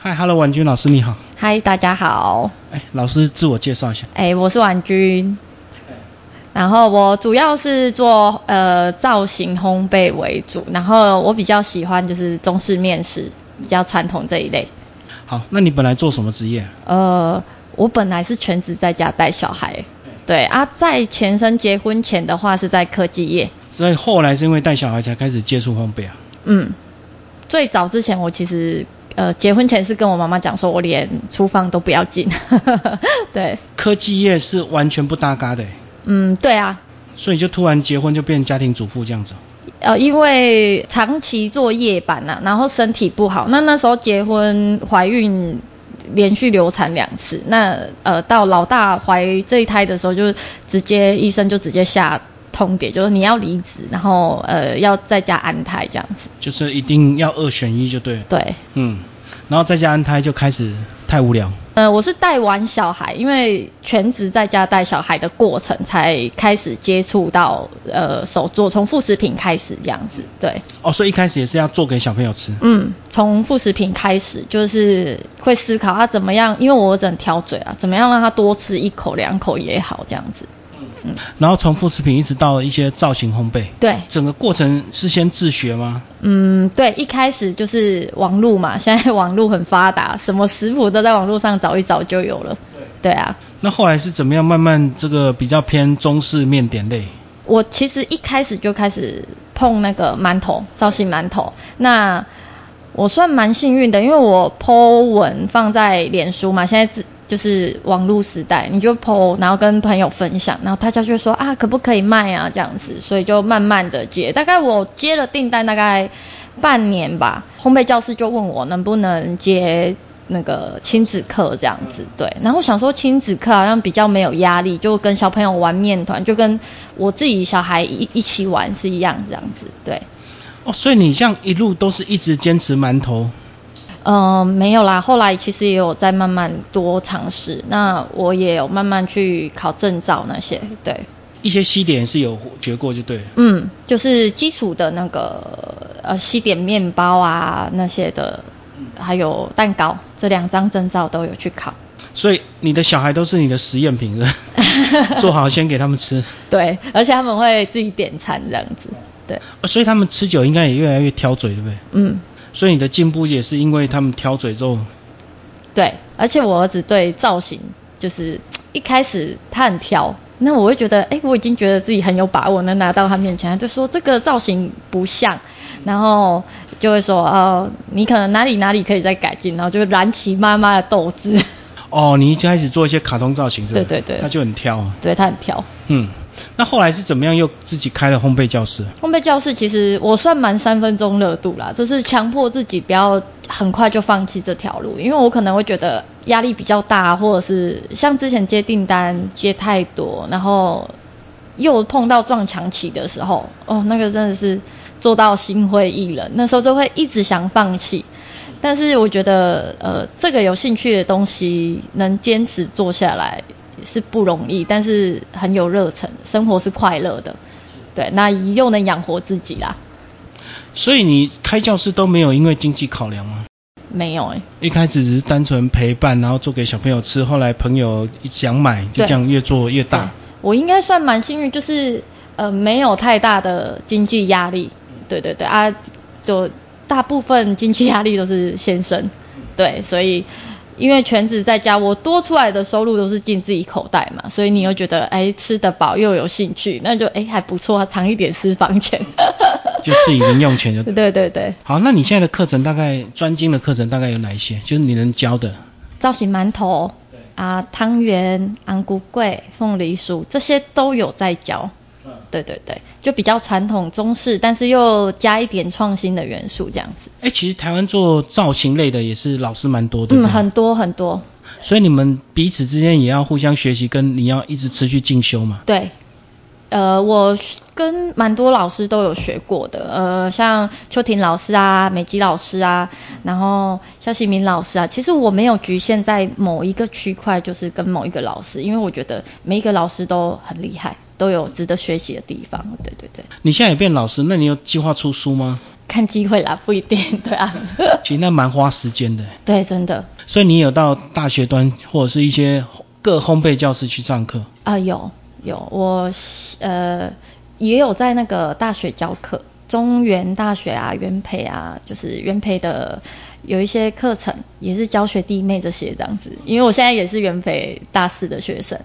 嗨，Hello，婉君老师你好。嗨，大家好。哎，老师自我介绍一下。哎，我是婉君。然后我主要是做呃造型烘焙为主，然后我比较喜欢就是中式面食，比较传统这一类。好，那你本来做什么职业？呃，我本来是全职在家带小孩。对啊，在前生结婚前的话是在科技业。所以后来是因为带小孩才开始接触烘焙啊？嗯，最早之前我其实呃结婚前是跟我妈妈讲说，我连厨房都不要进。对。科技业是完全不搭嘎的。嗯，对啊。所以就突然结婚就变家庭主妇这样子。呃，因为长期做夜班呐，然后身体不好，那那时候结婚怀孕连续流产两次，那呃到老大怀这一胎的时候，就直接医生就直接下。通牒就是你要离职，然后呃要在家安胎这样子，就是一定要二选一就对。对，嗯，然后在家安胎就开始太无聊。呃，我是带完小孩，因为全职在家带小孩的过程，才开始接触到呃手做，从副食品开始这样子。对。哦，所以一开始也是要做给小朋友吃。嗯，从副食品开始，就是会思考他怎么样，因为我儿子很挑嘴啊，怎么样让他多吃一口两口也好这样子。嗯，然后从副食品一直到一些造型烘焙，对，整个过程是先自学吗？嗯，对，一开始就是网络嘛，现在网络很发达，什么食谱都在网络上找一找就有了。对，对啊。那后来是怎么样慢慢这个比较偏中式面点类？我其实一开始就开始碰那个馒头，造型馒头。那我算蛮幸运的，因为我 po 文放在脸书嘛，现在自就是网络时代，你就 po，然后跟朋友分享，然后大家就说啊，可不可以卖啊这样子，所以就慢慢的接，大概我接了订单大概半年吧，烘焙教室就问我能不能接那个亲子课这样子，对，然后想说亲子课好像比较没有压力，就跟小朋友玩面团，就跟我自己小孩一一起玩是一样这样子，对。哦，所以你像一路都是一直坚持馒头。嗯，没有啦，后来其实也有在慢慢多尝试，那我也有慢慢去考证照那些，对。一些西点是有学过就对。嗯，就是基础的那个呃西点面包啊那些的，还有蛋糕，这两张证照都有去考。所以你的小孩都是你的实验品，做好先给他们吃。对，而且他们会自己点餐这样子，对。所以他们吃酒应该也越来越挑嘴，对不对？嗯。所以你的进步也是因为他们挑嘴之后，对，而且我儿子对造型就是一开始他很挑，那我会觉得，哎，我已经觉得自己很有把握能拿到他面前，他就说这个造型不像，然后就会说，哦，你可能哪里哪里可以再改进，然后就燃起妈妈的斗志。哦，你一开始做一些卡通造型是吧？对对对，他就很挑，对他很挑。嗯，那后来是怎么样又自己开了烘焙教室？烘焙教室其实我算蛮三分钟热度啦，就是强迫自己不要很快就放弃这条路，因为我可能会觉得压力比较大，或者是像之前接订单接太多，然后又碰到撞墙期的时候，哦，那个真的是做到心灰意冷，那时候就会一直想放弃。但是我觉得，呃，这个有兴趣的东西能坚持做下来是不容易，但是很有热忱，生活是快乐的，对，那又能养活自己啦。所以你开教室都没有因为经济考量吗？没有哎，一开始只是单纯陪伴，然后做给小朋友吃，后来朋友想买，就这样越做越大。我应该算蛮幸运，就是呃没有太大的经济压力，对对对啊，就。大部分经济压力都是先生，对，所以因为全职在家，我多出来的收入都是进自己口袋嘛，所以你又觉得哎吃得饱又有兴趣，那就哎还不错，藏一点私房钱，就自己零用钱就对对对。好，那你现在的课程大概专精的课程大概有哪一些？就是你能教的造型馒头啊、汤圆、安菇桂、凤梨酥这些都有在教。对对对，就比较传统中式，但是又加一点创新的元素这样子。哎，其实台湾做造型类的也是老师蛮多的。嗯，很多很多。所以你们彼此之间也要互相学习，跟你要一直持续进修嘛。对，呃，我跟蛮多老师都有学过的，呃，像邱婷老师啊、美吉老师啊，然后肖希明老师啊，其实我没有局限在某一个区块，就是跟某一个老师，因为我觉得每一个老师都很厉害。都有值得学习的地方。对对对。你现在也变老师，那你有计划出书吗？看机会啦，不一定，对啊。其实那蛮花时间的。对，真的。所以你有到大学端或者是一些各烘焙教室去上课？啊，有有，我呃也有在那个大学教课，中原大学啊、元培啊，就是元培的有一些课程，也是教学弟妹这些这样子。因为我现在也是元培大四的学生，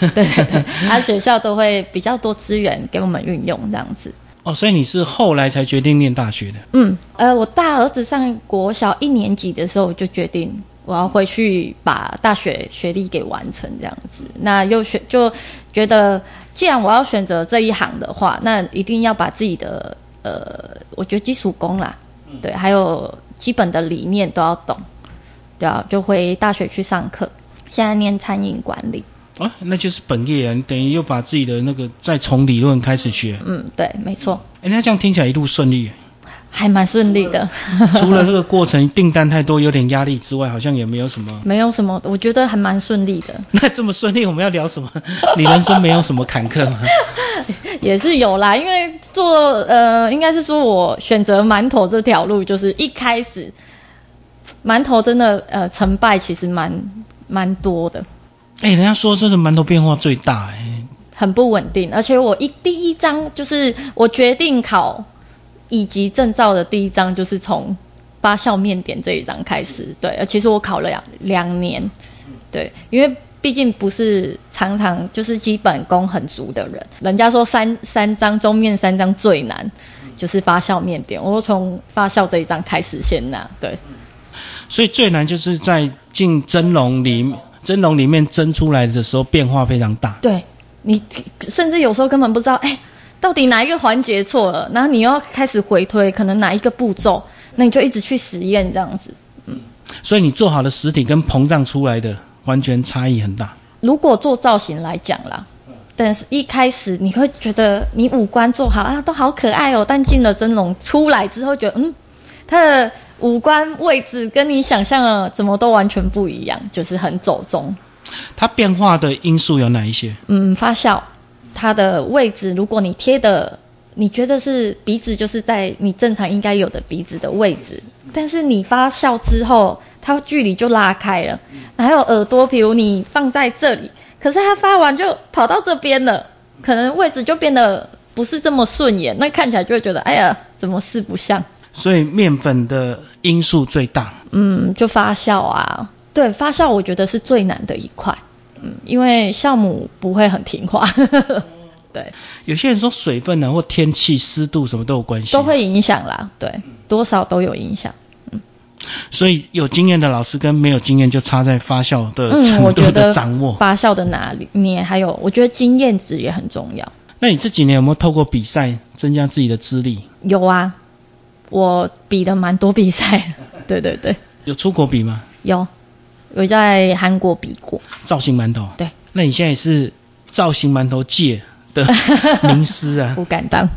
对 对对，他学校都会比较多资源给我们运用这样子。哦，所以你是后来才决定念大学的？嗯，呃，我大儿子上国小一年级的时候就决定我要回去把大学学历给完成这样子。那又选就觉得，既然我要选择这一行的话，那一定要把自己的呃，我觉得基础功啦，对，还有基本的理念都要懂，对啊，就回大学去上课。现在念餐饮管理。啊，那就是本业啊！你等于又把自己的那个再从理论开始学。嗯，对，没错。哎，那这样听起来一路顺利。还蛮顺利的。除了这个过程订单太多有点压力之外，好像也没有什么。没有什么，我觉得还蛮顺利的。那这么顺利，我们要聊什么？你人生没有什么坎坷吗？也是有啦，因为做呃，应该是说我选择馒头这条路，就是一开始馒头真的呃成败其实蛮蛮多的。哎，人家说这个馒头变化最大，哎，很不稳定。而且我一第一章就是我决定考乙级证照的第一章，就是从八校面点这一章开始。对，其实我考了两两年，对，因为毕竟不是常常就是基本功很足的人。人家说三三张中面三张最难，就是发酵面点。我从发酵这一张开始先拿，对。所以最难就是在进蒸笼里。蒸笼里面蒸出来的时候变化非常大，对你甚至有时候根本不知道，哎，到底哪一个环节错了，然后你要开始回推，可能哪一个步骤，那你就一直去实验这样子，嗯，所以你做好的实体跟膨胀出来的完全差异很大。如果做造型来讲啦，但是一开始你会觉得你五官做好啊，都好可爱哦，但进了蒸笼出来之后，觉得嗯，他的。五官位置跟你想象的怎么都完全不一样，就是很走中。它变化的因素有哪一些？嗯，发酵，它的位置，如果你贴的，你觉得是鼻子就是在你正常应该有的鼻子的位置，但是你发酵之后，它距离就拉开了。还有耳朵，比如你放在这里，可是它发完就跑到这边了，可能位置就变得不是这么顺眼，那看起来就会觉得，哎呀，怎么四不像？所以面粉的因素最大。嗯，就发酵啊，对，发酵我觉得是最难的一块。嗯，因为酵母不会很听话。对。有些人说水分呢，或天气、湿度什么都有关系。都会影响啦，对，多少都有影响。嗯。所以有经验的老师跟没有经验就差在发酵的程度的掌握。发酵的哪里？你还有，我觉得经验值也很重要。那你这几年有没有透过比赛增加自己的资历？有啊。我比的蛮多比赛，对对对。有出国比吗？有，有在韩国比过。造型馒头。对。那你现在是造型馒头界的 名师啊？不敢当。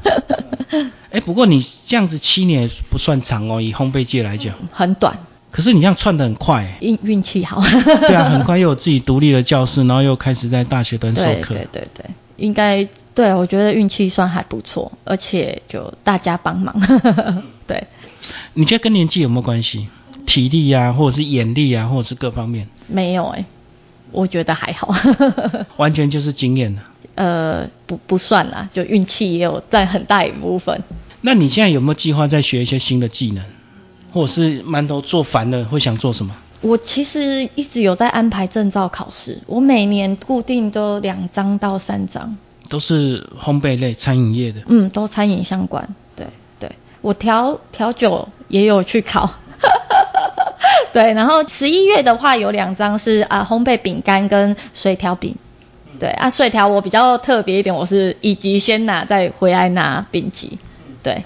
哎，不过你这样子七年不算长哦，以烘焙界来讲。很短。可是你这样窜的很快。运运气好。对啊，很快又有自己独立的教室，然后又开始在大学端授课。对对对，应该。对，我觉得运气算还不错，而且就大家帮忙。对，你觉得跟年纪有没有关系？体力啊，或者是眼力啊，或者是各方面？没有哎，我觉得还好。完全就是经验呃，不不算啦，就运气也有占很大一部分。那你现在有没有计划再学一些新的技能，或者是馒头做烦了会想做什么？我其实一直有在安排证照考试，我每年固定都两张到三张。都是烘焙类餐饮业的，嗯，都餐饮相关。对对，我调调酒也有去考，对。然后十一月的话有两张是啊烘焙饼干跟水调饼，对啊水条我比较特别一点，我是以及先拿再回来拿丙级，对。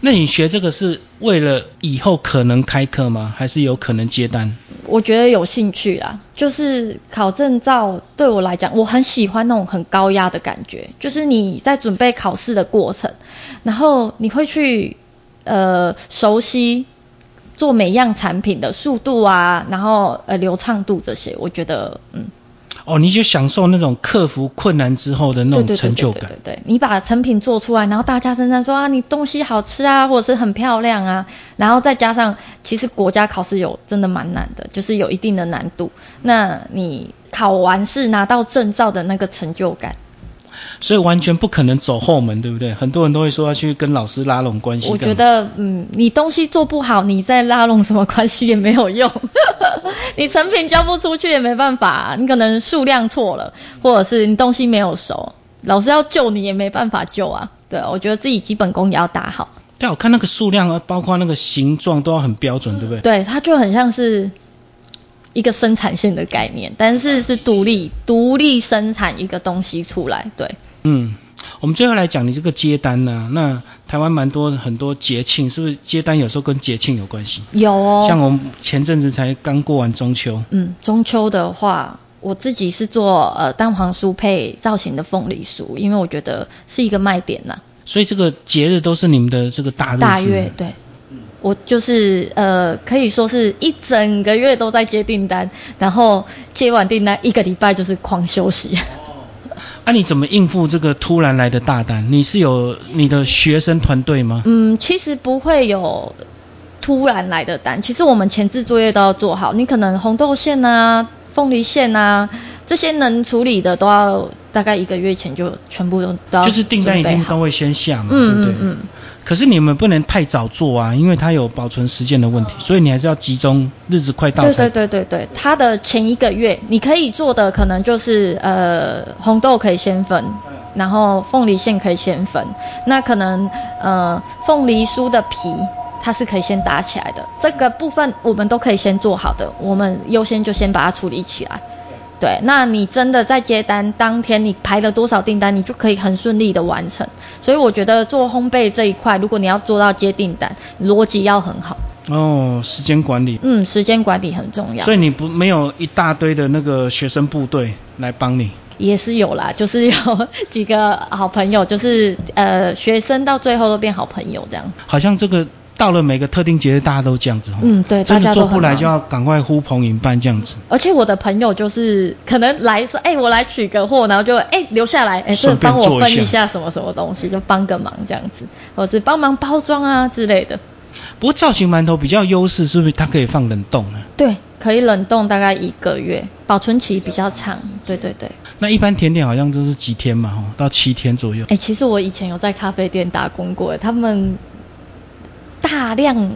那你学这个是为了以后可能开课吗？还是有可能接单？我觉得有兴趣啦，就是考证照对我来讲，我很喜欢那种很高压的感觉，就是你在准备考试的过程，然后你会去呃熟悉做每样产品的速度啊，然后呃流畅度这些，我觉得嗯。哦，你就享受那种克服困难之后的那种成就感。对对对对，你把成品做出来，然后大家称赞说啊，你东西好吃啊，或者是很漂亮啊，然后再加上其实国家考试有真的蛮难的，就是有一定的难度。那你考完试拿到证照的那个成就感，所以完全不可能走后门，对不对？很多人都会说要去跟老师拉拢关系。我觉得，嗯，你东西做不好，你再拉拢什么关系也没有用，你成品交不出去也没办法，你可能数量错了，或者是你东西没有熟，老师要救你也没办法救啊。对，我觉得自己基本功也要打好。对，我看那个数量，包括那个形状都要很标准，对不对？对，它就很像是一个生产线的概念，但是是独立独立生产一个东西出来。对，嗯，我们最后来讲你这个接单呢、那台湾蛮多很多节庆，是不是接单有时候跟节庆有关系？有哦。像我们前阵子才刚过完中秋，嗯，中秋的话，我自己是做呃蛋黄酥配造型的凤梨酥，因为我觉得是一个卖点呐、所以这个节日都是你们的这个大日子。大月对。我就是呃，可以说是一整个月都在接订单，然后接完订单一个礼拜就是狂休息。啊，你怎么应付这个突然来的大单？你是有你的学生团队吗？嗯，其实不会有突然来的单，其实我们前置作业都要做好。你可能红豆馅啊、凤梨馅啊这些能处理的，都要大概一个月前就全部都都要就是订单一定都会先下嘛，嗯对不对？嗯嗯可是你们不能太早做啊，因为它有保存时间的问题，所以你还是要集中日子快到对对对对对，它的前一个月你可以做的可能就是呃红豆可以先分，然后凤梨馅可以先分，那可能呃凤梨酥的皮它是可以先打起来的，这个部分我们都可以先做好的，我们优先就先把它处理起来。对，那你真的在接单当天，你排了多少订单，你就可以很顺利的完成。所以我觉得做烘焙这一块，如果你要做到接订单，逻辑要很好。哦，时间管理。嗯，时间管理很重要。所以你不没有一大堆的那个学生部队来帮你。也是有啦，就是有几个好朋友，就是呃学生到最后都变好朋友这样子。好像这个到了每个特定节日，大家都这样子哦。嗯对真的大家做不来就要赶快呼朋引伴这样子。而且我的朋友就是可能来说，哎、我来取个货，然后就哎、留下来，哎、这帮我分做一下什么什么东西，就帮个忙这样子，或是帮忙包装啊之类的。不过造型馒头比较优势，是不是它可以放冷冻呢？对，可以冷冻大概一个月，保存期比较长。对对对。那一般甜点好像都是几天嘛，哦，到七天左右哎、。其实我以前有在咖啡店打工过，他们大量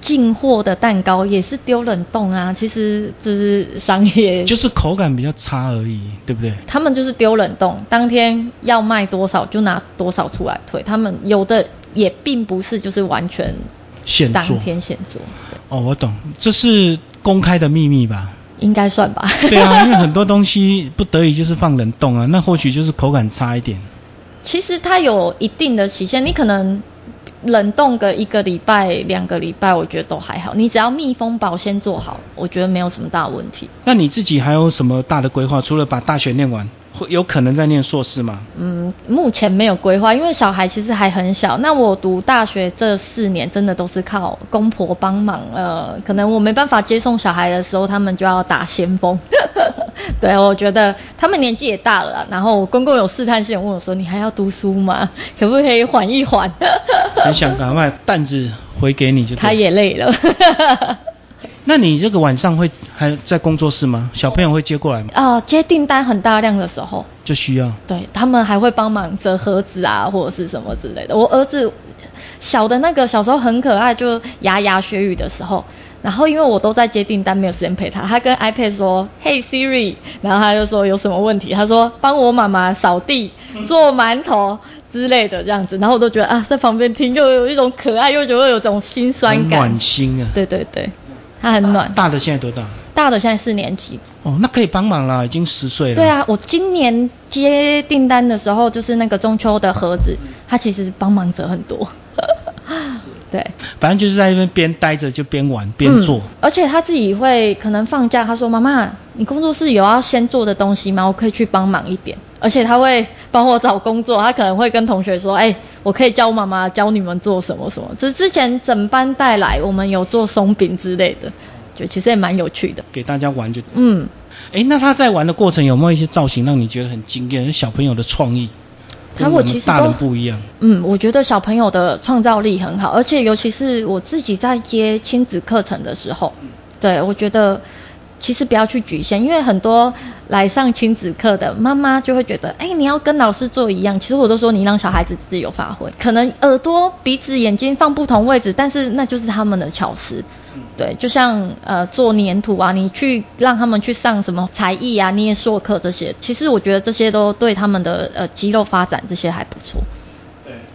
进货的蛋糕也是丢冷冻啊。其实这是商业，就是口感比较差而已，对不对？他们就是丢冷冻，当天要卖多少就拿多少出来退。他们有的也并不是就是完全现做当天现做，哦，我懂，这是公开的秘密吧？应该算吧。对啊，因为很多东西不得已就是放冷冻啊，那或许就是口感差一点。其实它有一定的期限，你可能冷冻个一个礼拜、两个礼拜，我觉得都还好。你只要密封保鲜做好，我觉得没有什么大问题。那你自己还有什么大的规划？除了把大学念完，会有可能在念硕士吗？嗯，目前没有规划，因为小孩其实还很小。那我读大学这四年，真的都是靠公婆帮忙。呃，可能我没办法接送小孩的时候，他们就要打先锋。对，我觉得他们年纪也大了，然后我公公有试探性问我说：“你还要读书吗？可不可以缓一缓？”很想赶快担子回给你就对。他也累了。那你这个晚上会还在工作室吗？小朋友会接过来吗？啊、接订单很大量的时候，就需要。对他们还会帮忙折盒子啊，或者是什么之类的。我儿子小的那个小时候很可爱，就牙牙学语的时候，然后因为我都在接订单，没有时间陪他，他跟 iPad 说：“Hey Siri”，然后他就说有什么问题，他说帮我妈妈扫地、做馒头之类的这样子，然后我都觉得啊，在旁边听就有一种可爱，又觉得有种心酸感。暖心啊。对对对，他很暖。大的现在多大？大的现在四年级。哦，那可以帮忙啦，已经十岁了。对。啊，我今年接订单的时候，就是那个中秋的盒子，他其实帮忙者很多。对，反正就是在那边边待着就边玩边做。嗯而且他自己会可能放假，他说：“妈妈，你工作室有要先做的东西吗？我可以去帮忙一点。”而且他会帮我找工作，他可能会跟同学说：“哎、我可以教妈妈教你们做什么什么。”这之前整班带来，我们有做松饼之类的，就其实也蛮有趣的。给大家玩就。嗯，哎，那他在玩的过程有没有一些造型让你觉得很惊艳？小朋友的创意，他我其实大人不一样。嗯，我觉得小朋友的创造力很好，而且尤其是我自己在接亲子课程的时候，对我觉得。其实不要去局限，因为很多来上亲子课的妈妈就会觉得，哎，你要跟老师做一样。其实我都说，你让小孩子自由发挥，可能耳朵、鼻子、眼睛放不同位置，但是那就是他们的巧思。对，就像呃做粘土啊，你去让他们去上什么才艺啊、捏塑课这些，其实我觉得这些都对他们的呃肌肉发展这些还不错。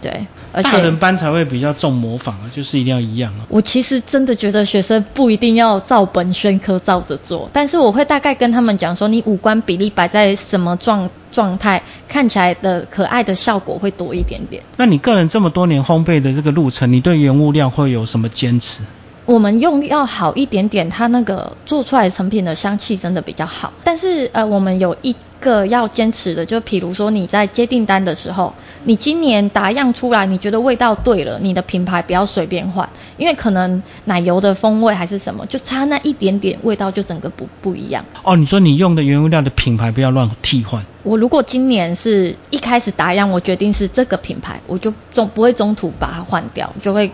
对，而且大人班才会比较重模仿啊，就是一定要一样啊。我其实真的觉得学生不一定要照本宣科照着做，但是我会大概跟他们讲说，你五官比例摆在什么状状态，看起来的可爱的效果会多一点点。那你个人这么多年烘焙的这个路程，你对原物料会有什么坚持？我们用要好一点点，它那个做出来成品的香气真的比较好。但是呃，我们有一个要坚持的，就比如说你在接订单的时候，你今年打样出来，你觉得味道对了，你的品牌不要随便换，因为可能奶油的风味还是什么，就差那一点点味道就整个不不一样。哦，你说你用的原物料的品牌不要乱替换。我如果今年是一开始打样，我决定是这个品牌，我就中不会中途把它换掉，就会。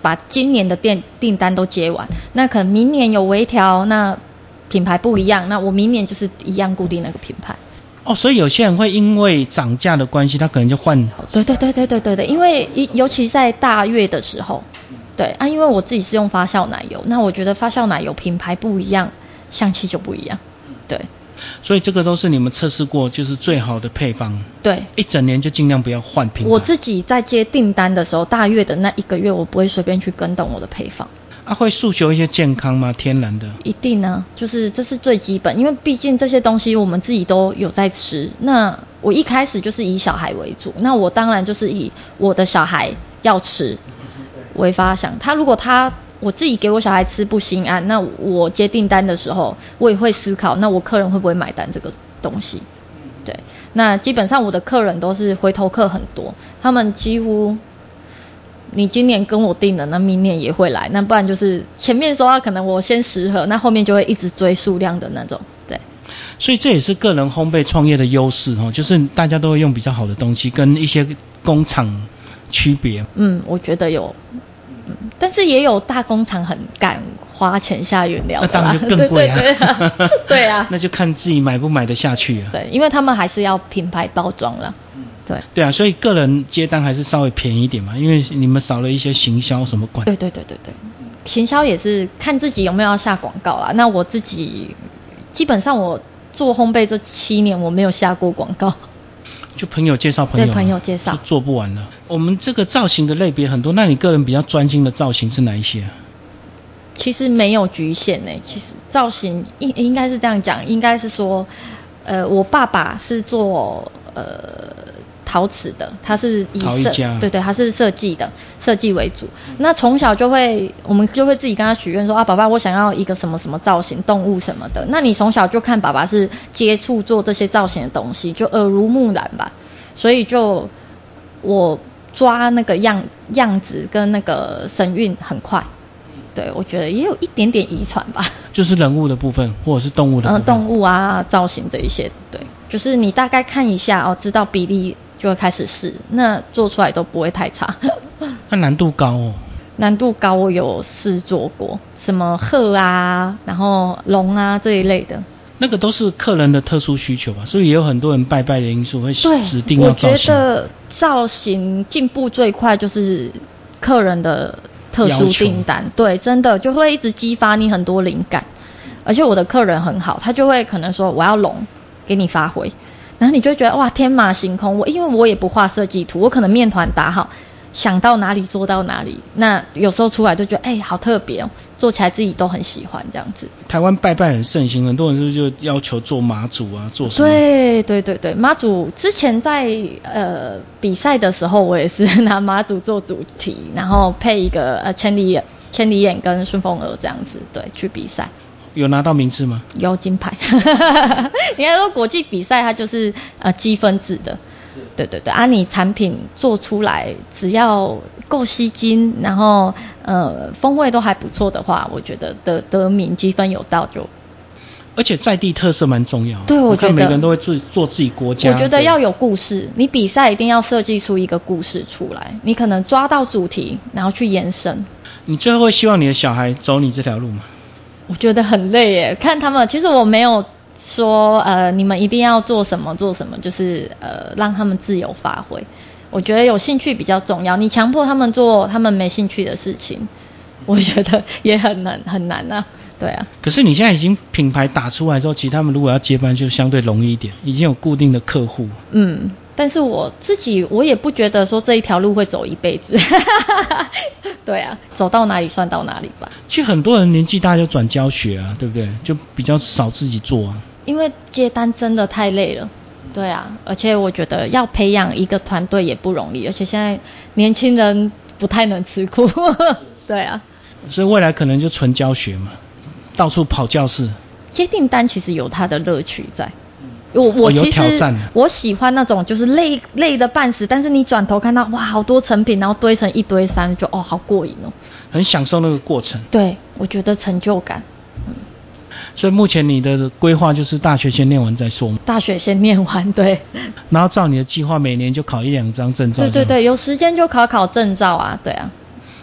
把今年的订订单都接完，那可能明年有微调，那品牌不一样，那我明年就是一样固定那个品牌。哦，所以有些人会因为涨价的关系，他可能就换。对对对对对对对，因为尤其在大月的时候，对啊，因为我自己是用发酵奶油，那我觉得发酵奶油品牌不一样，香气就不一样，对。所以这个都是你们测试过，就是最好的配方。对，一整年就尽量不要换品。我自己在接订单的时候，大月的那一个月，我不会随便去更动我的配方。啊，会诉求一些健康吗？天然的？一定呢，就是这是最基本，因为毕竟这些东西我们自己都有在吃。那我一开始就是以小孩为主，那我当然就是以我的小孩要吃为发想。他如果他。我自己给我小孩吃不心安，那我接订单的时候，我也会思考，那我客人会不会买单这个东西？对，那基本上我的客人都是回头客很多，他们几乎你今年跟我订了，那明年也会来，那不然就是前面说啊，可能我先十盒，那后面就会一直追数量的那种，对。所以这也是个人烘焙创业的优势哦，就是大家都会用比较好的东西，跟一些工厂区别。嗯，我觉得有。嗯但是也有大工厂很敢花钱下原料，那当然就更贵啊。对啊，那就看自己买不买得下去啊。对，因为他们还是要品牌包装了。嗯，对。对啊，所以个人接单还是稍微便宜一点嘛，因为你们少了一些行销什么管。对对对对对，行销也是看自己有没有要下广告啊。那我自己基本上我做烘焙这七年我没有下过广告。就朋友介绍朋友，对朋友介绍做不完了。我们这个造型的类别很多，那你个人比较专心的造型是哪一些？其实没有局限呢。其实造型应应该是这样讲，应该是说，呃，我爸爸是做呃。陶瓷的，它是以设对对，它是设计的，设计为主。那从小就会，我们就会自己跟他许愿说啊，爸爸，我想要一个什么什么造型，动物什么的。那你从小就看爸爸是接触做这些造型的东西，就耳濡目染吧。所以就我抓那个样样子跟那个神韵很快。对，我觉得也有一点点遗传吧。就是人物的部分，或者是动物的。嗯，动物啊，造型这一些，对，就是你大概看一下哦，知道比例。就会开始试，那做出来都不会太差。那难度高哦。难度高，我有试做过，什么鹤啊，然后龙啊这一类的。那个都是客人的特殊需求吧，所以也有很多人拜拜的因素会指定要造型。我觉得造型进步最快就是客人的特殊订单，对，真的就会一直激发你很多灵感。而且我的客人很好，他就会可能说我要龙，给你发挥。然后你就觉得哇天马行空，我因为我也不画设计图，我可能面团打好，想到哪里做到哪里。那有时候出来就觉得哎好特别哦，做起来自己都很喜欢这样子。台湾拜拜很盛行，很多人就就要求做妈祖啊，做什么？对对对对，妈祖之前在呃比赛的时候，我也是拿妈祖做主题，然后配一个呃千里眼、千里眼跟顺风耳这样子，对，去比赛。有拿到名次吗？有金牌。应该说国际比赛它就是呃积分制的。是。对对对，啊，你产品做出来只要够吸睛，然后呃风味都还不错的话，我觉得得得名积分有到就。而且在地特色蛮重要。对我觉得每个人都会做做自己国家。我觉得要有故事，你比赛一定要设计出一个故事出来，你可能抓到主题，然后去延伸。你最后会希望你的小孩走你这条路吗？我觉得很累耶，看他们，其实我没有说呃你们一定要做什么做什么，就是呃让他们自由发挥。我觉得有兴趣比较重要，你强迫他们做他们没兴趣的事情，我觉得也很难很难啊。对啊，可是你现在已经品牌打出来之后，其实他们如果要接班就相对容易一点，已经有固定的客户。嗯，但是我自己我也不觉得说这一条路会走一辈子。对啊，走到哪里算到哪里吧。其实很多人年纪大就转教学啊，对不对？就比较少自己做啊。因为接单真的太累了。对啊，而且我觉得要培养一个团队也不容易，而且现在年轻人不太能吃苦。对啊，所以未来可能就纯教学嘛，到处跑教室。接订单其实有它的乐趣在。我我其实挑战我喜欢那种就是累累的半死，但是你转头看到哇好多成品，然后堆成一堆山，就哦好过瘾哦。很享受那个过程。对，我觉得成就感。所以目前你的规划就是大学先念完再说嘛，大学先念完，对。然后照你的计划，每年就考一两张证照。对对。对，有时间就考考证照啊，对啊，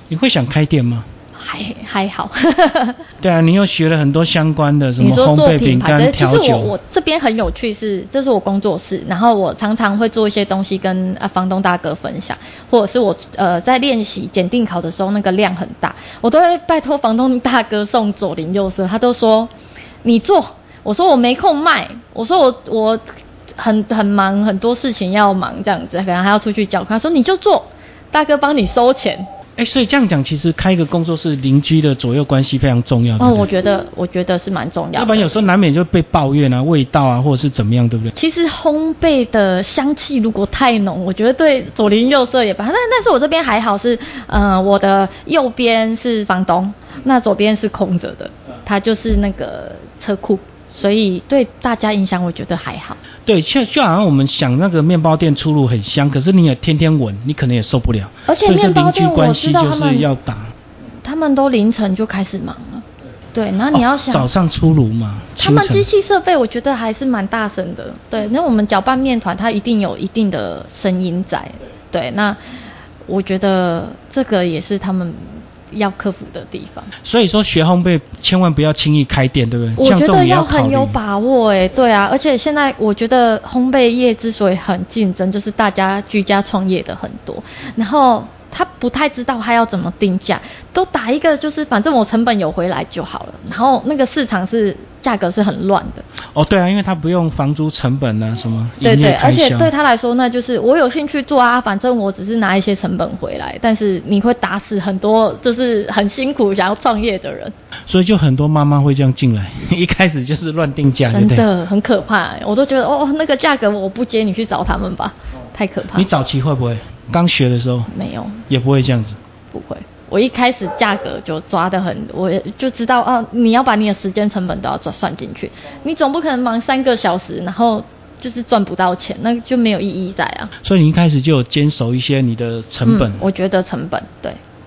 你会想开店吗？还还好。对啊，你又学了很多相关的什么你说做烘焙、饼品牌的，干、其实我。我这边很有趣是，这是我工作室，然后我常常会做一些东西跟啊房东大哥分享，或者是我呃在练习检定考的时候那个量很大，我都会拜托房东大哥送左邻右舍，他都说你做，我说我没空卖，我说我我很很忙，很多事情要忙这样子，可能还要出去教课，他说你就做，大哥帮你收钱。哎，所以这样讲，其实开一个工作室，邻居的左右关系非常重要。哦，我觉得我觉得是蛮重要的。要不然有时候难免就被抱怨啊、味道啊，或者是怎么样，对不对？其实烘焙的香气如果太浓，我觉得对左邻右舍也不好。但但是我这边还好是，呃，我的右边是房东，那左边是空着的，它就是那个车库，所以对大家影响我觉得还好。对，就就好像我们想那个面包店出炉很香，可是你也天天闻，你可能也受不了。而且面包店我邻居关系就是知道他们要打。他们都凌晨就开始忙了，对，然后你要哦想、早上出炉嘛，他们机器设备，我觉得还是蛮大声的。对，那我们搅拌面团，它一定有一定的声音在。对，那我觉得这个也是他们要克服的地方。所以说学烘焙千万不要轻易开店，对不对？我觉得要很有把握诶，对啊，而且现在我觉得烘焙业之所以很竞争，就是大家居家创业的很多，然后他不太知道他要怎么定价，都打一个就是反正我成本有回来就好了，然后那个市场是价格是很乱的。哦，对啊，因为他不用房租成本啊，什么营对对。而且对他来说，那就是我有兴趣做啊，反正我只是拿一些成本回来，但是你会打死很多就是很辛苦想要创业的人，所以就很多妈妈会这样进来，一开始就是乱定价，真？的很可怕欸、我都觉得哦，那个价格我不接，你去找他们吧，太可怕。你早期会不会刚学的时候没有？也不会这样子？不会，我一开始价格就抓得很，我就知道啊，你要把你的时间成本都要抓算进去，你总不可能忙三个小时，然后就是赚不到钱，那就没有意义在啊。所以你一开始就有坚守一些你的成本。嗯我觉得成本对。